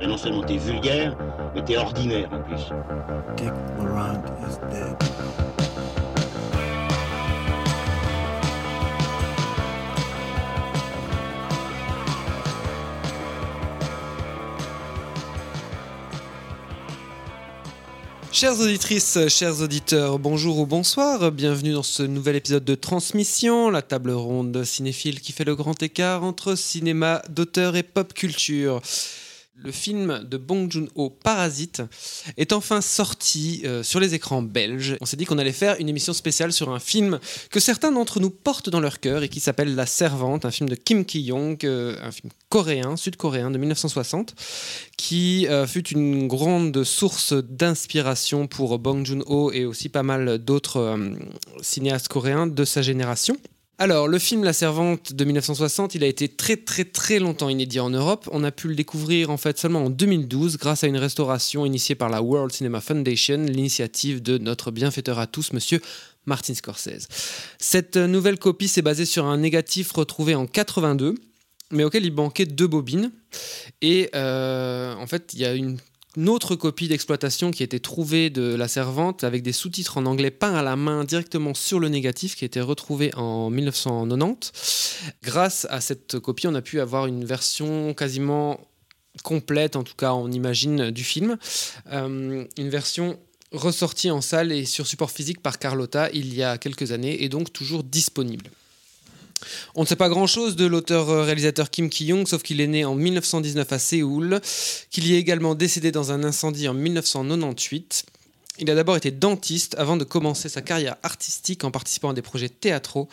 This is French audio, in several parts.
Et non seulement t'es vulgaire, mais t'es ordinaire en plus. Dick Laurent is dead. Chères auditrices, chers auditeurs, bonjour ou bonsoir, bienvenue dans ce nouvel épisode de Transmission, la table ronde cinéphile qui fait le grand écart entre cinéma d'auteur et pop culture. Le film de Bong Joon-ho, Parasite, est enfin sorti euh, sur les écrans belges. On s'est dit qu'on allait faire une émission spéciale sur un film que certains d'entre nous portent dans leur cœur et qui s'appelle La Servante, un film de Kim Ki-young, euh, un film coréen, sud-coréen de 1960, qui euh, fut une grande source d'inspiration pour Bong Joon-ho et aussi pas mal d'autres cinéastes coréens de sa génération. Alors, le film La Servante de 1960, il a été très très très longtemps inédit en Europe. On a pu le découvrir en fait seulement en 2012 grâce à une restauration initiée par la World Cinema Foundation, l'initiative de notre bienfaiteur à tous, monsieur Martin Scorsese. Cette nouvelle copie s'est basée sur un négatif retrouvé en 82, mais auquel il manquait deux bobines. Et euh, en fait, il y a une autre copie d'exploitation qui a été trouvée de La Servante avec des sous-titres en anglais peints à la main directement sur le négatif qui a été retrouvé en 1990. Grâce à cette copie, on a pu avoir une version quasiment complète, en tout cas on imagine, du film. Euh, une version ressortie en salle et sur support physique par Carlotta il y a quelques années et donc toujours disponible. On ne sait pas grand-chose de l'auteur-réalisateur Kim Ki-young, sauf qu'il est né en 1919 à Séoul, qu'il y est également décédé dans un incendie en 1998. Il a d'abord été dentiste avant de commencer sa carrière artistique en participant à des projets théâtraux,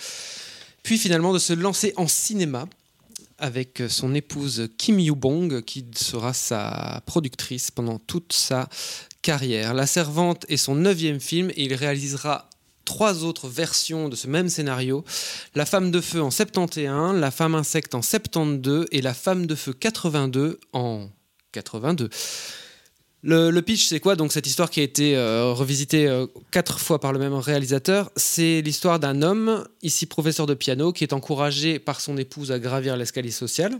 puis finalement de se lancer en cinéma avec son épouse Kim Yoo-bong, qui sera sa productrice pendant toute sa carrière. La Servante est son neuvième film et il réalisera trois autres versions de ce même scénario. La femme de feu en 71, la femme insecte en 72 et la femme de feu 82 en 82. Le, pitch, c'est quoi? Donc cette histoire qui a été euh, revisitée euh, quatre fois par le même réalisateur, c'est l'histoire d'un homme, ici professeur de piano, qui est encouragé par son épouse à gravir l'escalier social.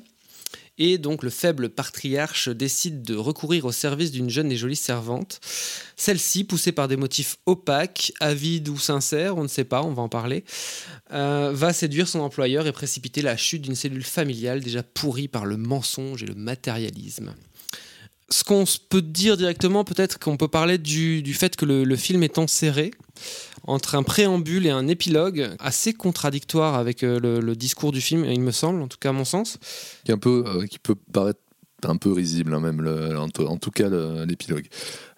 Et donc le faible patriarche décide de recourir au service d'une jeune et jolie servante. Celle-ci, poussée par des motifs opaques, avides ou sincères, on ne sait pas, on va en parler, euh, va séduire son employeur et précipiter la chute d'une cellule familiale déjà pourrie par le mensonge et le matérialisme. Ce qu'on peut dire directement, peut-être qu'on peut parler du, fait que le, le film est enserré entre un préambule et un épilogue assez contradictoire avec euh, le, le discours du film, il me semble, en tout cas à mon sens. qui, est un peu, euh, qui peut paraître un peu risible, hein, même le- en, tout- en tout cas l'épilogue.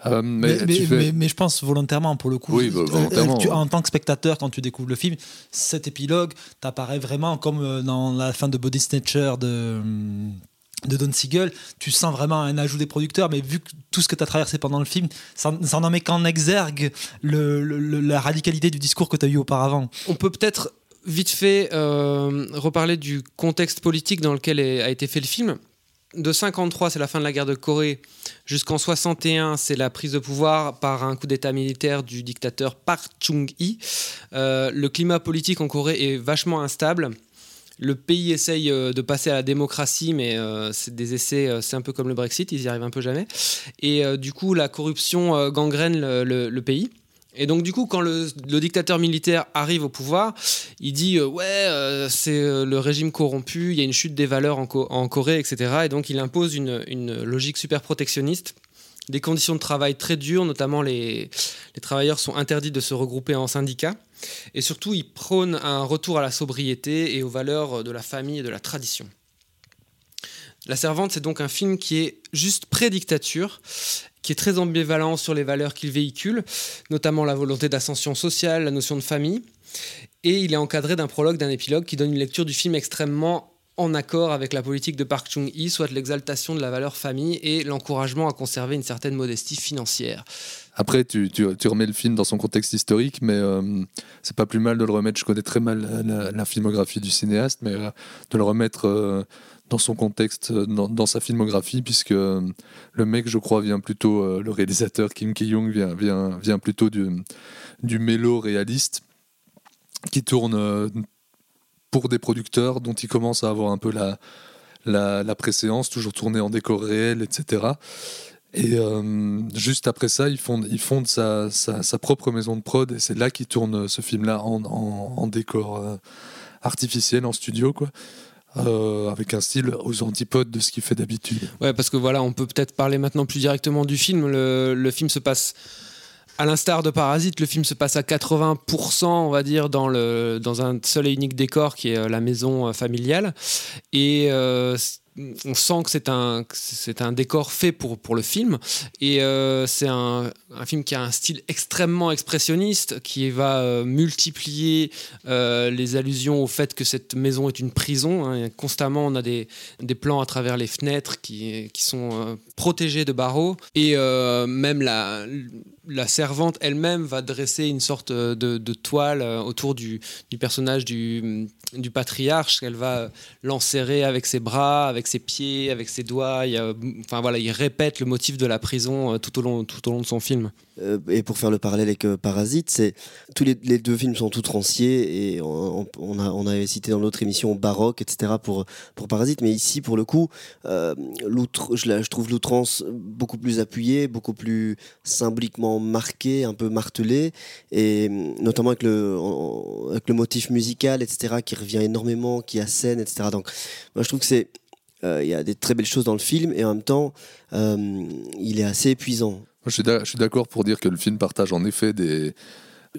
Euh, mais, Mais, mais- tu fais- mais- mais je pense volontairement pour le coup. Oui, bah, volontairement. tu- en tant que spectateur, quand tu découvres le film, cet épilogue t'apparaît vraiment comme dans la fin de Body Snatcher de, hum, de Don Siegel. Tu sens vraiment un ajout des producteurs, mais vu que tout ce que tu as traversé pendant le film, ça, n'en met qu'en exergue la radicalité du discours que tu as eu auparavant. On peut peut-être vite fait euh, reparler du contexte politique dans lequel a été fait le film. De 53, c'est la fin de la guerre de Corée, jusqu'en 61, c'est la prise de pouvoir par un coup d'État militaire du dictateur Park Chung-hee. Euh, le climat politique en Corée est vachement instable. Le pays essaye euh, de passer à la démocratie, mais euh, c'est des essais, euh, c'est un peu comme le Brexit, ils y arrivent un peu jamais. Et du coup, la corruption gangrène le- pays. Et donc du coup, quand le, dictateur militaire arrive au pouvoir, il dit ouais, c'est le régime corrompu, il y a une chute des valeurs en, Co- en Corée, etc. Et donc il impose une, logique super protectionniste, des conditions de travail très dures, notamment les travailleurs sont interdits de se regrouper en syndicats. Et surtout, il prône un retour à la sobriété et aux valeurs de la famille et de la tradition. La Servante, c'est donc un film qui est juste pré-dictature, qui est très ambivalent sur les valeurs qu'il véhicule, notamment la volonté d'ascension sociale, la notion de famille. Et il est encadré d'un prologue, d'un épilogue qui donne une lecture du film extrêmement en accord avec la politique de Park Chung-hee, soit l'exaltation de la valeur famille et l'encouragement à conserver une certaine modestie financière. Après, tu, remets le film dans son contexte historique, mais euh, c'est pas plus mal de le remettre. Je connais très mal la, filmographie du cinéaste, mais euh, de le remettre euh, dans son contexte, dans, dans, sa filmographie, puisque le mec, je crois, vient plutôt, le réalisateur Kim Ki-young vient, vient, vient plutôt du, du mélo réaliste, qui tourne pour des producteurs dont il commence à avoir un peu la, la, préséance, toujours tourné en décor réel, etc. Et euh, juste après ça, ils fondent sa, sa, propre maison de prod et c'est là qu'ils tournent ce film-là en, en, décor euh, artificiel, en studio, quoi. Euh, avec un style aux antipodes de ce qu'il fait d'habitude. Ouais, parce que voilà, on peut peut-être parler maintenant plus directement du film. Le, le film se passe à l'instar de Parasite, le film se passe à 80%, on va dire, dans, le, dans un seul et unique décor qui est la maison familiale. Et euh, on sent que c'est un, c'est un décor fait pour, pour le film. Et euh, c'est un, un, film qui a un style extrêmement expressionniste, qui va euh, multiplier euh, les allusions au fait que cette maison est une prison. Hein. Constamment, on a des, des, plans à travers les fenêtres qui, qui sont protégés de barreaux. Et même la, la servante elle-même va dresser une sorte de, toile autour du, du personnage du, du patriarche. Elle va l'enserrer avec ses bras, avec ses pieds, avec ses doigts. Il, a, enfin, voilà, il répète le motif de la prison euh, tout au long, tout au long de son film. Euh, et pour faire le parallèle avec euh, Parasite, c'est tous les, deux films sont outranciers et on, on, a, on avait cité dans l'autre émission Baroque, etc. pour pour Parasite, mais ici pour le coup, euh, je, trouve l'outrance beaucoup plus appuyée, beaucoup plus symboliquement marquée, un peu martelée, et notamment avec le avec le motif musical, etc. qui revient énormément, qui assène, etc. Donc, moi je trouve que c'est il y a des très belles choses dans le film et en même temps, euh, il est assez épuisant. Je suis d'accord pour dire que le film partage en effet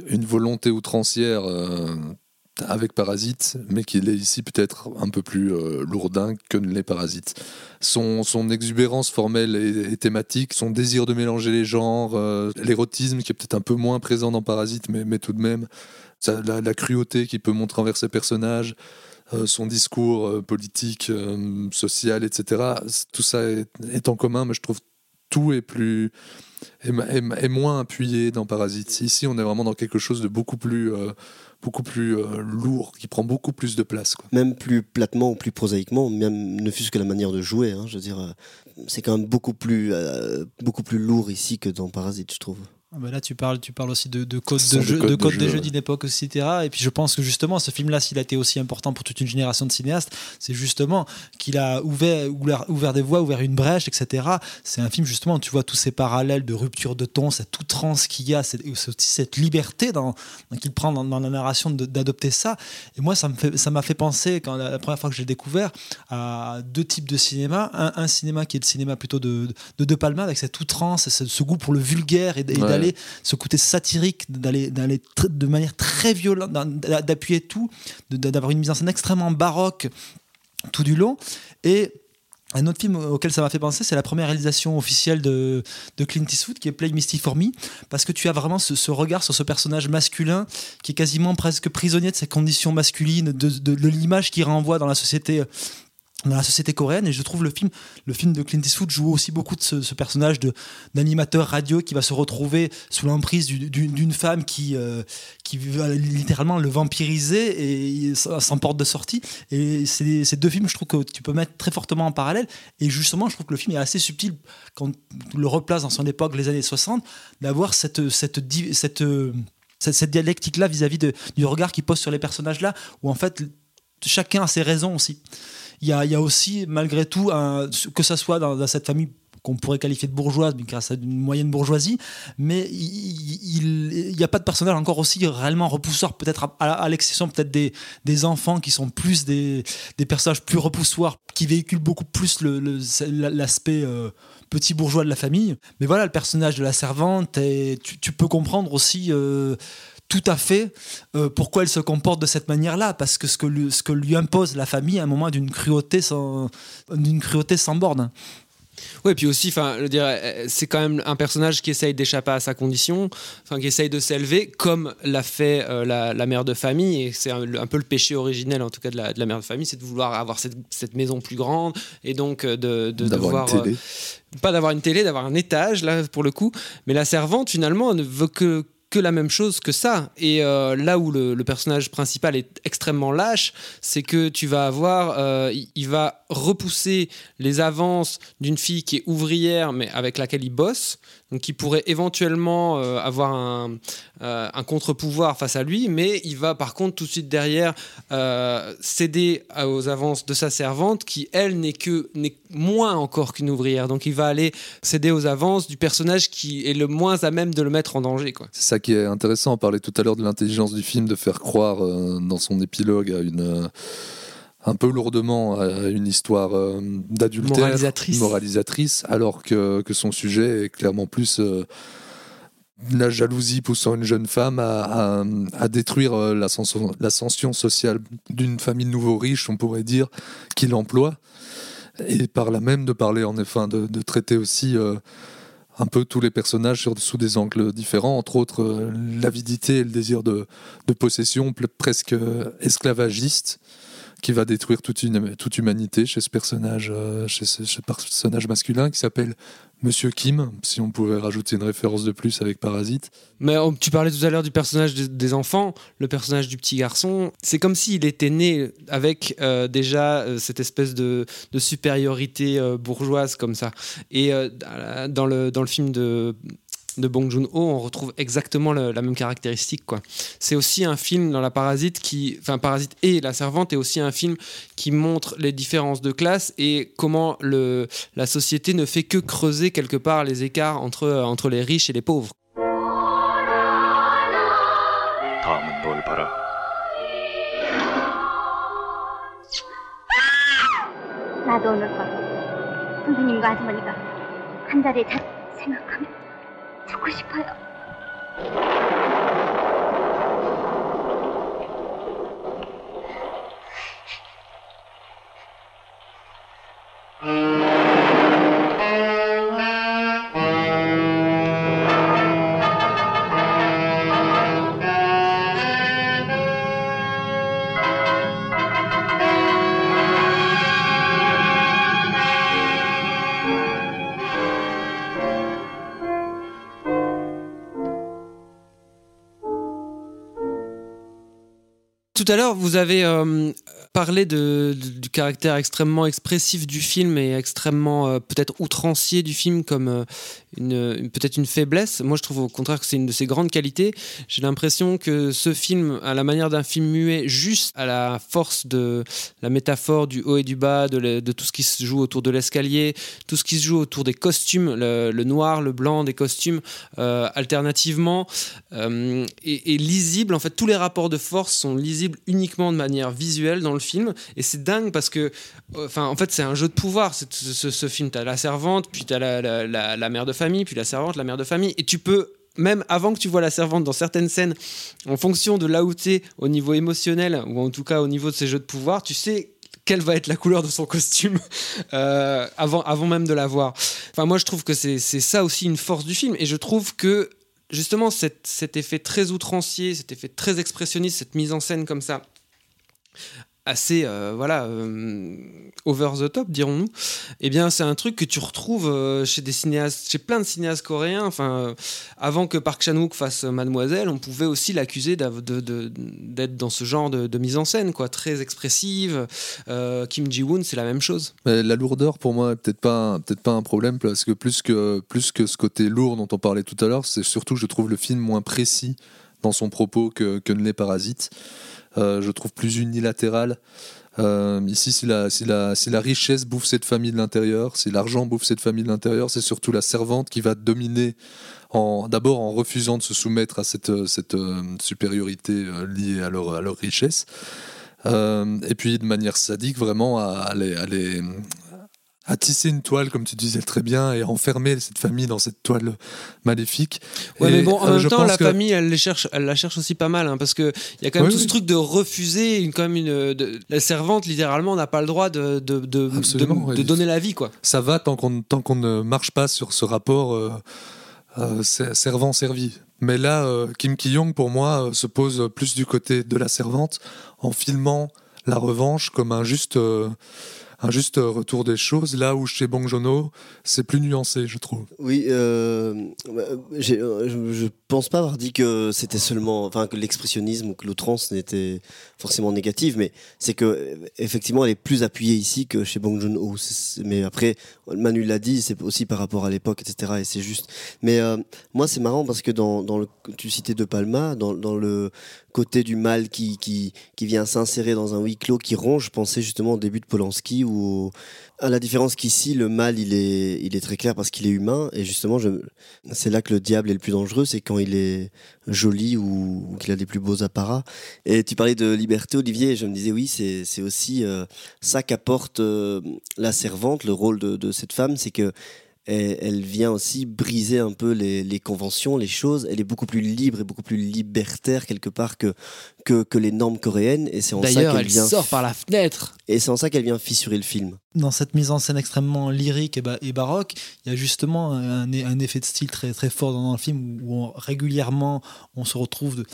une volonté outrancière euh, avec Parasite, mais qu'il est ici peut-être un peu plus euh, lourdin que ne l'est Parasite. Son, exubérance formelle et, thématique, son désir de mélanger les genres, euh, l'érotisme qui est peut-être un peu moins présent dans Parasite, mais, tout de même, la, la, cruauté qu'il peut montrer envers ses personnages, euh, son discours euh, politique, euh, social, etc. Tout ça est, en commun, mais je trouve tout est plus est, moins appuyé dans Parasite. Ici, on est vraiment dans quelque chose de beaucoup plus beaucoup plus lourd, qui prend beaucoup plus de place. Même plus platement ou plus prosaïquement, même ne fût-ce que la manière de jouer. Hein, je veux dire, c'est quand même beaucoup plus, euh, beaucoup plus lourd ici que dans Parasite, je trouve. Ah bah là, tu parles, tu parles aussi de, de codes de, jeu, de, code de, de jeu d'une époque, etc. Et puis je pense que justement, ce film-là, s'il a été aussi important pour toute une génération de cinéastes, c'est justement qu'il a ouvert, ouvert, ouvert, des voies, ouvert une brèche, etc. C'est un film, justement, où tu vois tous ces parallèles de rupture de ton, cette outrance qu'il y a, cette, cette liberté dans, dans qu'il prend dans, dans, la narration d'adopter ça. Et moi, ça m'a fait, ça fait penser, quand la, la première fois que j'ai découvert, à deux types de cinéma. Un, un, cinéma qui est le cinéma plutôt de De, de Palma, avec cette outrance, ce, ce goût pour le vulgaire et, et ouais d'aller ce côté satirique, d'aller d'aller de manière très violente, d'appuyer tout, d'avoir une mise en scène extrêmement baroque tout du long. Et un autre film auquel ça m'a fait penser, c'est la première réalisation officielle de, Clint Eastwood, qui est Play Misty for Me, parce que tu as vraiment ce, regard sur ce personnage masculin qui est quasiment presque prisonnier de ses conditions masculines, de, l'image qu'il renvoie dans la société dans la société coréenne et je trouve le film le film de Clint Eastwood joue aussi beaucoup de ce, personnage de d'animateur radio qui va se retrouver sous l'emprise d'une femme qui euh, qui va littéralement le vampiriser et sans porte de sortie. Et ces, ces deux films je trouve que tu peux mettre très fortement en parallèle. Et justement je trouve que le film est assez subtil quand on le replace dans son époque les années 60 d'avoir cette cette cette cette, cette dialectique là vis-à-vis -vis du regard qu'il pose sur les personnages là où en fait chacun a ses raisons aussi il y a, aussi, malgré tout, que ça soit dans, cette famille qu'on pourrait qualifier de bourgeoise, mais grâce à une moyenne bourgeoisie, mais il n'y a pas de personnage encore aussi réellement repoussoir, peut-être à, l'exception peut-être des, enfants qui sont plus des, personnages plus repoussoirs, qui véhiculent beaucoup plus l'aspect euh, petit bourgeois de la famille. Mais voilà, le personnage de la servante, et tu, tu peux comprendre aussi... Euh, tout à fait euh, pourquoi elle se comporte de cette manière-là, parce que ce que, lui, ce que lui impose la famille à un moment d'une cruauté sans, d'une cruauté sans borne. Ouais, puis aussi, enfin, dire, euh, c'est quand même un personnage qui essaye d'échapper à sa condition, enfin, qui essaye de s'élever, comme l'a fait euh, la, la mère de famille, et c'est un, un peu le péché originel, en tout cas, de la, de la mère de famille, c'est de vouloir avoir cette, cette maison plus grande, et donc euh, de, de D'avoir devoir, une télé. euh, pas d'avoir une télé, d'avoir un étage, là, pour le coup, mais la servante, finalement, ne veut que la même chose que ça. Et euh, là où le, personnage principal est extrêmement lâche, c'est que tu vas avoir, euh, il va repousser les avances d'une fille qui est ouvrière, mais avec laquelle il bosse, donc qui pourrait éventuellement euh, avoir un, euh, un contre-pouvoir face à lui, mais il va par contre tout de suite derrière euh, céder aux avances de sa servante, qui elle n'est que n'est moins encore qu'une ouvrière. Donc il va aller céder aux avances du personnage qui est le moins à même de le mettre en danger. C'est ça qui est intéressant. On parlait tout à l'heure de l'intelligence du film, de faire croire dans son épilogue à une. Euh, un peu lourdement à une histoire euh, d'adultère, Moralisatrice. moralisatrice, alors que, que son sujet est clairement plus euh, la jalousie poussant une jeune femme à, à- à détruire euh, l'ascension sociale d'une famille de nouveaux riches, on pourrait dire, qui l'emploie, et par là même de parler en effet, de, de traiter aussi euh, un peu tous les personnages sur, sous des angles différents, entre autres euh, l'avidité et le désir de, de possession presque euh, esclavagiste qui va détruire toute, toute humanité chez ce personnage, euh, chez ce, personnage masculin qui s'appelle Monsieur Kim, si on pouvait rajouter une référence de plus avec Parasite. Mais oh, tu parlais tout à l'heure du personnage des, enfants, le personnage du petit garçon. C'est comme s'il était né avec euh, déjà euh, cette espèce de, supériorité bourgeoise comme ça. Et dans, le, dans le film de de Bong Joon-ho, on retrouve exactement le- la même caractéristique. quoi. C'est aussi un film dans La Parasite qui, enfin Parasite et La Servante est aussi un film qui montre les différences de classe et comment le, la société ne fait que creuser quelque part les écarts entre, entre les riches et les pauvres. 다음은 뭘 봐라. 나도 오늘 밤 선생님과 아주머니가 한 자리에 자 생각하면 そこしかよ。À l'heure, vous avez euh, parlé du caractère extrêmement expressif du film et extrêmement euh, peut-être outrancier du film comme euh, peut-être une faiblesse. Moi, je trouve au contraire que c'est une de ses grandes qualités. J'ai l'impression que ce film, à la manière d'un film muet, juste à la force de la métaphore du haut et du bas, de, tout ce qui se joue autour de l'escalier, tout ce qui se joue autour des costumes, le, noir, le blanc des costumes, euh, alternativement, euh, et, et lisible. En fait, tous les rapports de force sont lisibles uniquement de manière visuelle dans le film. Et c'est dingue parce que, euh, enfin, en fait, c'est un jeu de pouvoir. Ce, ce, ce film, t'as la servante, puis t'as la, la mère de famille, puis la servante, la mère de famille, et tu peux même avant que tu vois la servante dans certaines scènes, en fonction de là où es au niveau émotionnel, ou en tout cas au niveau de ces jeux de pouvoir, tu sais quelle va être la couleur de son costume euh, avant, avant même de la voir. Enfin, moi, je trouve que c'est ça aussi une force du film. Et je trouve que, justement, cet effet très outrancier, cet effet très expressionniste, cette mise en scène comme ça, assez euh, voilà euh, over the top dirons-nous. Eh bien c'est un truc que tu retrouves euh, chez des cinéastes chez plein de cinéastes coréens. Enfin avant que Park Chan-wook fasse Mademoiselle on pouvait aussi l'accuser d'être dans ce genre de, mise en scène quoi. Très expressive Kim Ji-woon c'est la même chose. Mais la lourdeur, pour moi, est peut-être pas, peut-être pas un problème, parce que plus, que plus que ce côté lourd dont on parlait tout à l'heure, c'est surtout, je trouve, le film moins précis dans son propos que, que ne l'est Parasite. Euh, je trouve plus unilatéral. Euh, ici, si la, si, la, si la richesse bouffe cette famille de l'intérieur, si l'argent bouffe cette famille de l'intérieur, c'est surtout la servante qui va dominer, d'abord en refusant de se soumettre à cette, cette euh, supériorité liée à leur, à leur richesse, et puis de manière sadique vraiment à, à à les- à tisser une toile, comme tu disais très bien, et à enfermer cette famille dans cette toile maléfique. Ouais, Et, mais bon, en euh, même temps, la que- famille, elle, les cherche, elle la cherche aussi pas mal, hein, parce qu'il y a quand même Oui, tout ce truc de refuser, une, quand même une, de- la servante, littéralement, n'a pas le droit de, de, de, donner la vie, quoi. ça va tant qu'on ne marche pas sur ce rapport euh, euh, ser- servant-servi. Mais là, euh, Kim Ki-young, pour moi, se pose plus du côté de la servante en filmant la revanche comme un juste, un juste retour des choses, là où chez Bong Joon-ho, c'est plus nuancé, je trouve. Oui, euh, bah, euh, je, pense pas avoir dit que c'était seulement, enfin que l'expressionnisme ou que l'outrance n'était forcément négative, mais c'est que effectivement elle est plus appuyée ici que chez Bong. C'est- c'est- Mais après, Manu l'a dit, c'est aussi par rapport à l'époque, etc. Et c'est juste. Mais euh, moi, c'est marrant parce que dans, le, tu citais De Palma, dans le côté du mal qui, qui, qui vient s'insérer dans un huis clos qui ronge, je pensais justement au début de Polanski où à la différence qu'ici, le mal, il est, il est très clair parce qu'il est humain. Et justement, c'est là que le diable est le plus dangereux, c'est quand il est joli ou, ou qu'il a des plus beaux apparats. Et tu parlais de liberté, Olivier, et je me disais, oui, c'est, c'est aussi euh, ça qu'apporte euh, la servante, le rôle de, de cette femme, c'est que elle, elle vient aussi briser un peu les, les conventions, les choses. Elle est beaucoup plus libre et beaucoup plus libertaire quelque part que, que, que les normes coréennes. Et c'est en ça D'ailleurs, qu'elle elle vient, sort par la fenêtre. et c'est en ça qu'elle vient fissurer le film. dans cette mise en scène extrêmement lyrique et, ba- et baroque, il y a justement un, un effet de style très, très fort dans, dans le film où, on- régulièrement on se retrouve de-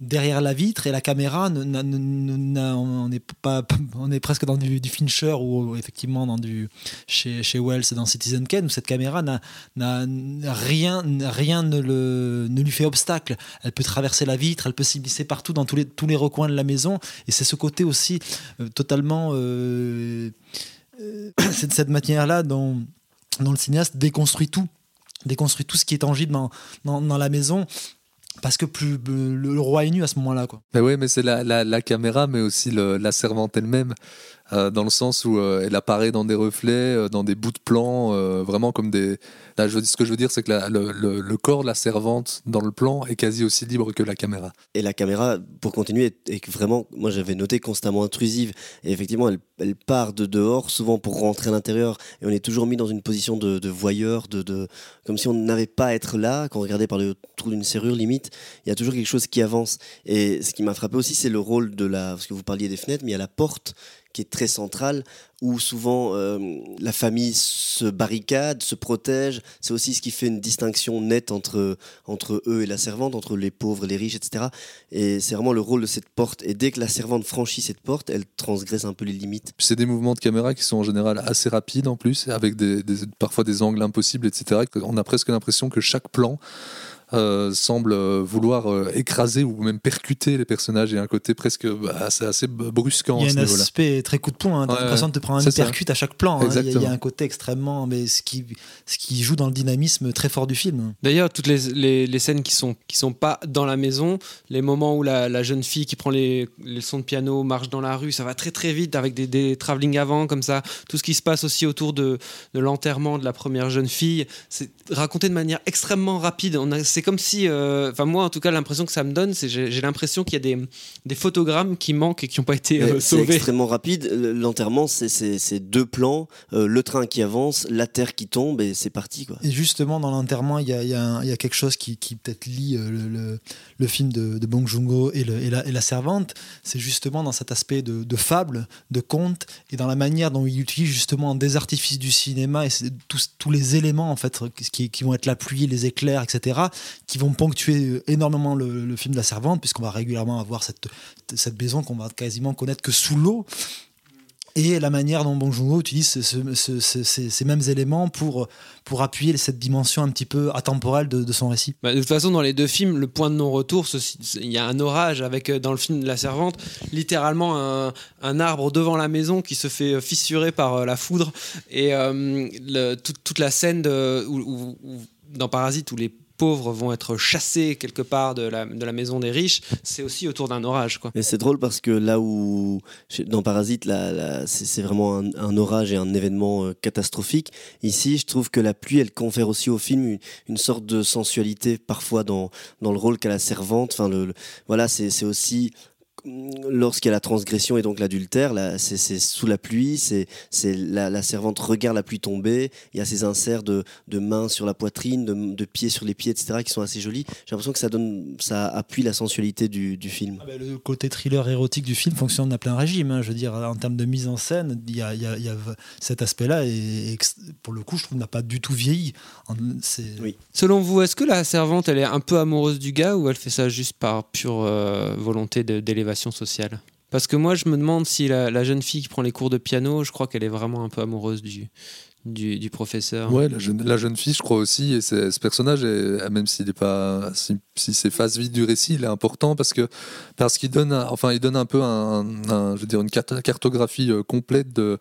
derrière la vitre et la caméra, on, est pas, on est presque dans du, Fincher ou effectivement dans du, chez, chez Wells dans Citizen Kane où cette caméra n'a, rien, rien ne, le, ne lui fait obstacle. Elle peut traverser la vitre, elle peut s'immiscer partout dans tous les, tous les recoins de la maison et c'est ce côté aussi euh, totalement... euh, euh, c'est de cette manière-là dont, dont le cinéaste déconstruit tout, déconstruit tout ce qui est tangible dans, dans la maison, parce que plus le, roi est nu à ce moment-là. Quoi. Mais oui, mais c'est la, la, la caméra, mais aussi le- la servante elle-même, euh, dans le sens où euh, elle apparaît dans des reflets, euh, dans des bouts de plan, euh, vraiment comme des. Là, ce que je veux dire, c'est que le, corps de la servante dans le plan est quasi aussi libre que la caméra. Et la caméra, pour continuer, est, vraiment, moi j'avais noté constamment intrusive. Et effectivement, elle, part de dehors, souvent pour rentrer à l'intérieur. Et on est toujours mis dans une position de, voyeur, de, comme si on n'avait pas à être là. Quand on regardait par le trou d'une serrure, limite, il y a toujours quelque chose qui avance. Et ce qui m'a frappé aussi, c'est le rôle de la. Parce que vous parliez des fenêtres, mais il y a la porte qui est très centrale, où souvent euh, la famille se barricade, se protège. C'est aussi ce qui fait une distinction nette entre, entre eux et la servante, entre les pauvres et les riches, etc. Et c'est vraiment le rôle de cette porte. Et dès que la servante franchit cette porte, elle transgresse un peu les limites. C'est des mouvements de caméra qui sont en général assez rapides en plus, avec des- parfois des angles impossibles, etc. On a presque l'impression que chaque plan euh, semble euh, vouloir euh, écraser ou même percuter les personnages. Il y a un côté presque bah, assez, assez brusquant Il y a un aspect très coup de poing, hein. t'as Ouais, l'impression de te prendre un c'est ça. hypercute à chaque plan. hein. Il y a- Il y, a Exactement. un côté extrêmement. Mais ce, qui, ce qui joue dans le dynamisme très fort du film. D'ailleurs, toutes les, les, les scènes qui sont, qui sont pas dans la maison, les moments où la, la jeune fille qui prend les, les sons de piano marche dans la rue, ça va très très vite avec des, des travelling avant comme ça. Tout ce qui se passe aussi autour de, de l'enterrement de la première jeune fille, c'est raconté de manière extrêmement rapide. On a- C'est comme si, euh, enfin moi en tout cas, l'impression que ça me donne, c'est j'ai j'ai l'impression qu'il y a des, des photogrammes qui manquent et qui n'ont pas été euh, Mais C'est sauvés. extrêmement rapide. L'enterrement, c'est- deux plans, euh, le train qui avance, la terre qui tombe, et c'est parti. Quoi. Et justement, dans l'enterrement, il y a, il y a y a quelque chose qui, qui peut-être lie euh, le, le- le film de, de Bong Joon-ho et, le- et la, et la servante. C'est justement dans cet aspect de, de fable, de conte, et dans la manière dont il utilise justement des artifices du cinéma et tous, tous les éléments en fait qui, qui vont être la pluie, les éclairs, etc., qui vont ponctuer euh, énormément le, film de la servante, puisqu'on va régulièrement avoir cette, cette maison qu'on va quasiment connaître que sous l'eau. Et la manière dont Bong Joon-ho utilise ce- ce- ce- ce- ces, mêmes éléments pour, pour appuyer cette dimension un petit peu atemporelle de, son récit. Bah, de toute façon, dans les deux films, le point de non-retour, il y a un orage avec, euh, dans le film de La Servante, littéralement un, un arbre devant la maison qui se fait euh, fissurer par la foudre. Et euh, toute- la scène où- dans Parasite où les pauvres vont être chassés quelque part de la, de la maison des riches, c'est aussi autour d'un orage. Quoi. Et c'est drôle parce que là où, dans Parasite, là, c'est vraiment un, orage et un événement euh, catastrophique. Ici, je trouve que la pluie, elle confère aussi au film une, sorte de sensualité, parfois dans, dans le rôle qu'a la servante. Enfin, le, le- voilà, c'est aussi lorsqu'il y a la transgression et donc l'adultère, c'est sous la pluie, c'est la, la servante regarde la pluie tomber, il y a ces inserts de, de mains sur la poitrine, de, de pieds sur les pieds, etc., qui sont assez jolis. J'ai l'impression que ça, donne, ça appuie la sensualité du, du film. Ah bah, le côté thriller érotique du film fonctionne à plein régime. hein. Je veux dire, en termes de mise en scène, il y a, il y a- il y a cet aspect-là et, et pour le coup, je trouve n'a pas du tout vieilli. Oui. Selon vous, est-ce que la servante, elle est un peu amoureuse du gars ou elle fait ça juste par pure euh, volonté de- d'élévation sociale. Parce que moi, je me demande si la jeune fille qui prend les cours de piano, je crois qu'elle est vraiment un peu amoureuse du, du, professeur. Ouais, la jeune, la jeune fille, je crois aussi, et ce personnage, même s'il est pas, si, si c'est face vide du récit, il est important parce que parce qu'il donne, un- enfin, il donne un peu un, je veux dire, une cartographie euh, complète de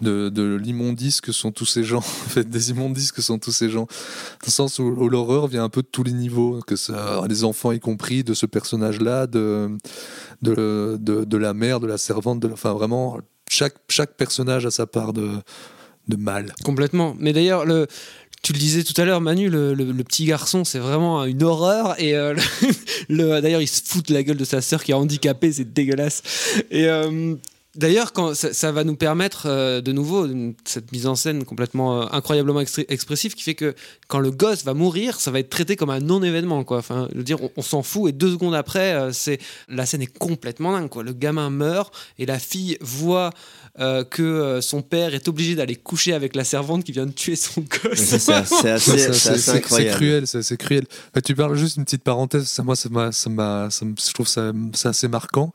de, l'immondice que sont tous ces gens, en fait, des immondices que sont tous ces gens, dans le sens où, l'horreur vient un peu de tous les niveaux, que ça, les enfants y compris, de ce personnage-là, de, de, de, la mère, de la servante, de, enfin vraiment, chaque, chaque personnage a sa part de, mal. Complètement. Mais d'ailleurs, le, tu le disais tout à l'heure, Manu, le, petit garçon, c'est vraiment une horreur. Et euh, le, le- d'ailleurs, il se fout de la gueule de sa sœur qui est handicapée, c'est dégueulasse. Et euh, d'ailleurs, quand ça, ça va nous permettre euh, de nouveau cette mise en scène complètement euh, incroyablement expressive qui fait que quand le gosse va mourir, ça va être traité comme un non-événement. Quoi. Enfin, je veux dire, on, on s'en fout et deux secondes après, euh, c'est la scène est complètement dingue. Quoi. Le gamin meurt et la fille voit euh, que euh, son père est obligé d'aller coucher avec la servante qui vient de tuer son gosse. C'est assez, c'est cruel, c'est c'est cruel. Bah, tu parles juste une petite parenthèse, ça, moi, ça m'a, ça m'a, ça me- je trouve ça, c'est assez marquant.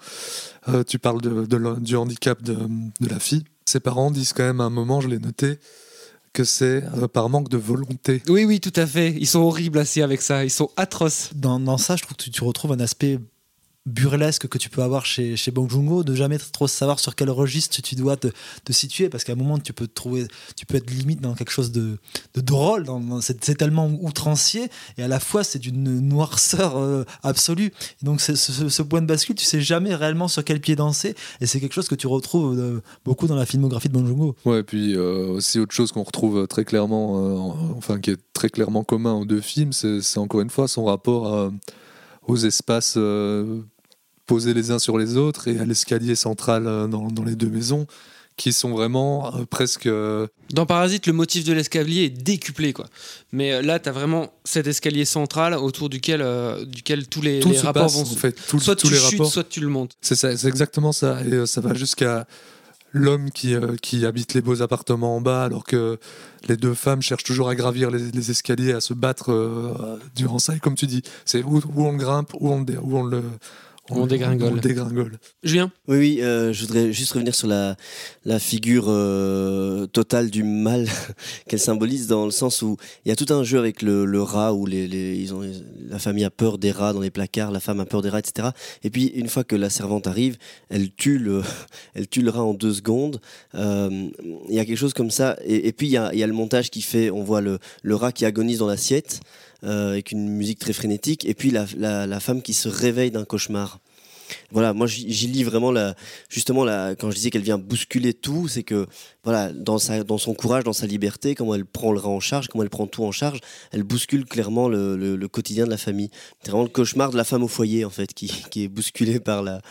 Euh, tu parles de, du handicap de, de la fille. Ses parents disent quand même à un moment, je l'ai noté, que c'est euh, par manque de volonté. Oui, oui, tout à fait. Ils sont horribles assis avec ça. Ils sont atroces. dans, dans ça, je trouve que tu, tu retrouves un aspect burlesque que tu peux avoir chez, chez Bong de jamais trop savoir sur quel registre tu dois te, situer, parce qu'à un moment, tu peux trouver, tu peux être limite dans quelque chose de, de drôle, dans- c'est tellement outrancier, et à la fois, c'est d'une noirceur euh, absolue. Donc, ce, ce point de bascule, tu sais jamais réellement sur quel pied danser, et c'est quelque chose que tu retrouves euh, beaucoup dans la filmographie de Bong Joon-ho. Ouais, et puis euh, aussi autre chose qu'on retrouve très clairement, euh, en- enfin qui est très clairement commun aux deux films, c'est encore une fois son rapport aux espaces euh, posés les uns sur les autres et à l'escalier central euh, dans, dans les deux maisons, qui sont vraiment euh, presque euh, Dans Parasite, le motif de l'escalier est décuplé, quoi. Mais là, tu as vraiment cet escalier central autour duquel, euh, duquel tous les, les rapports passe, vont en se... fait, tout- Soit tous tu les chutes, rapports. soit tu le montes. C'est exactement ça. Et euh, ça va jusqu'à l'homme qui, euh, qui habite les beaux appartements en bas, alors que les deux femmes cherchent toujours à gravir les, les escaliers, à se battre euh, durant ça. Et comme tu dis, c'est où, où on le grimpe, où on où on le, on dégringole. on le dégringole. Julien Oui, oui, euh, je voudrais juste revenir sur la, la figure euh, totale du mal qu'elle symbolise dans le sens où il y a tout un jeu avec le, le rat où les, les- ils ont, la famille a peur des rats dans les placards, la femme a peur des rats, etc. Et puis une fois que la servante arrive, elle tue le, elle tue le rat en deux secondes. Euh, Il y a quelque chose comme ça. Et, et puis il y a, il y a le montage qui fait, on voit le, le rat qui agonise dans l'assiette. Euh, avec une musique très frénétique, et puis la, femme qui se réveille d'un cauchemar. Voilà, moi j'y lis vraiment la, justement la, quand je disais qu'elle vient bousculer tout, c'est que voilà, dans, sa, dans son courage, dans sa liberté, comment elle prend le rat en charge, comment elle prend tout en charge, elle bouscule clairement le, le- le quotidien de la famille. C'est vraiment le cauchemar de la femme au foyer en fait, qui, qui est bousculé par la,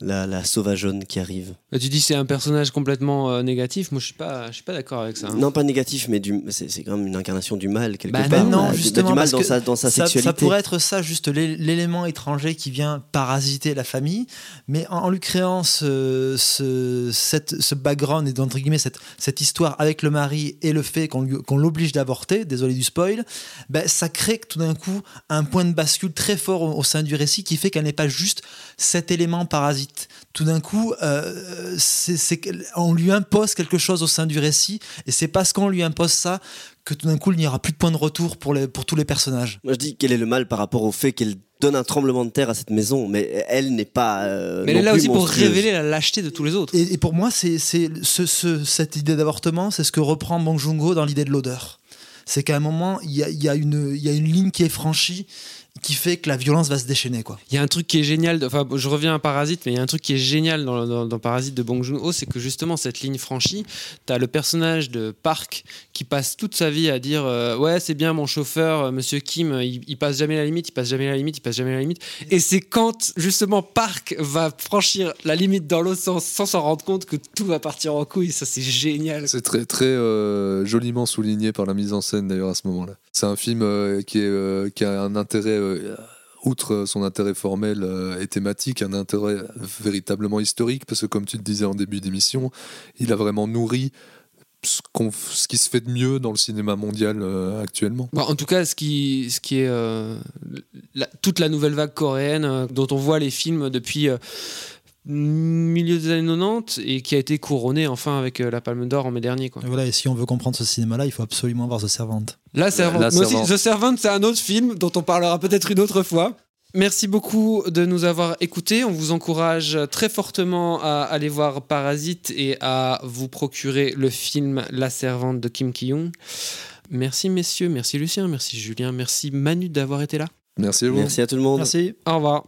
la, la sauvageonne qui arrive. Bah, Tu dis c'est un personnage complètement euh, négatif. Moi, je suis pas, je suis pas d'accord avec ça. hein. Non, pas négatif, mais c'est quand même une incarnation du mal quelque Bah part. non, du- justement, du mal parce dans que sa, dans sa ça, sexualité. ça pourrait être ça, juste l'é- l'élément étranger qui vient parasiter la famille, mais en, lui créant ce, ce, ce background et d'entre guillemets cette, cette histoire avec le mari et le fait qu'on l'oblige d'avorter, désolé du spoil, ben, ça crée tout d'un coup un point de bascule très fort au, sein du récit qui fait qu'elle n'est pas juste cet élément parasite. Tout d'un coup, euh, on lui impose quelque chose au sein du récit, et c'est parce qu'on lui impose ça que tout d'un coup, il n'y aura plus de point de retour pour, les, pour tous les personnages. Moi je dis quel est le mal par rapport au fait qu'elle donne un tremblement de terre à cette maison, mais elle n'est pas. euh, Mais elle est là aussi pour révéler la lâcheté de tous les autres. Et, et pour moi, c'est c'est ce, ce- cette idée d'avortement, c'est ce que reprend Bong Joon-ho dans l'idée de l'odeur. C'est qu'à un moment, il y a, il y a une- il y a une ligne qui est franchie qui fait que la violence va se déchaîner. Quoi. Il y a un truc qui est génial, de- enfin je reviens à Parasite, mais il y a un truc qui est génial dans, dans- dans Parasite de Bong Joon-ho, c'est que justement cette ligne franchie, t'as le personnage de Park qui passe toute sa vie à dire euh, ouais c'est bien mon chauffeur, euh, Monsieur Kim, il, il passe jamais la limite, il passe jamais la limite, il passe jamais la limite. Et c'est quand justement Park va franchir la limite dans l'autre sens sans s'en rendre compte que tout va partir en couille, ça c'est génial. C'est très, très euh, joliment souligné par la mise en scène d'ailleurs à ce moment-là. C'est un film euh, euh, qui a un intérêt, euh, outre son intérêt formel et thématique, un intérêt véritablement historique, parce que comme tu le disais en début d'émission, il a vraiment nourri ce, qui se fait de mieux dans le cinéma mondial actuellement. Bon, en tout cas, ce qui, est toute la nouvelle vague coréenne dont on voit les films depuis milieu des années 90 et qui a été couronné enfin avec euh, la Palme d'Or en mai dernier. Quoi. Et voilà, et si on veut comprendre ce cinéma-là, il faut absolument voir The Servant. La Servante. La Mais aussi, Servante. The Servant, c'est un autre film dont on parlera peut-être une autre fois. Merci beaucoup de nous avoir écoutés. On vous encourage très fortement à aller voir Parasite et à vous procurer le film La Servante de Kim Ki-young. Merci messieurs, merci Lucien, merci Julien, merci Manu d'avoir été là. Merci à vous. Merci à tout le monde. Merci. Au revoir.